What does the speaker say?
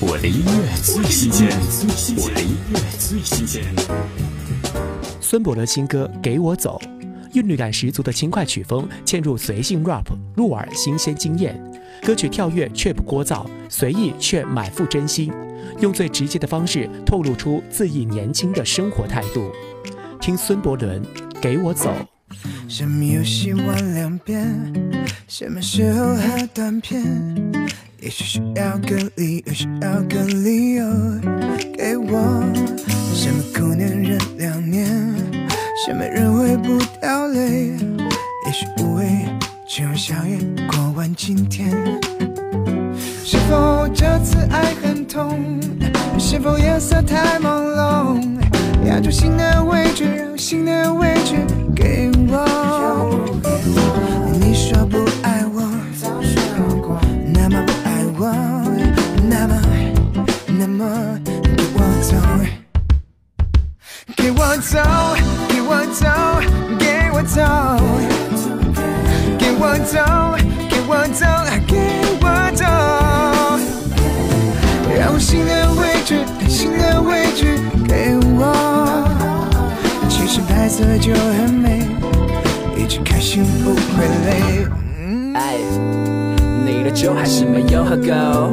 我的音乐最新鲜，我的音乐最新鲜。孙伯伦新歌《给我走》，韵律感十足的轻快曲风嵌入随性 rap，入耳新鲜惊艳。歌曲跳跃却不聒噪，随意却满腹真心，用最直接的方式透露出恣意年轻的生活态度。听孙伯伦《给我走》。什么游戏玩两遍？什么时候喝断片？也许需要个理由，需要个理由给我。什么苦年忍两年？什么人会不掉泪？也许无畏，吃完宵夜过完今天。是否这次爱很痛？是否夜色太朦胧？给我走，给我走，给我走，给我走，给我走，给我走，给我走，让我心的位置，心的位置给我。其实白色就很美，一直开心不会累。哎，你的酒还是没有喝够，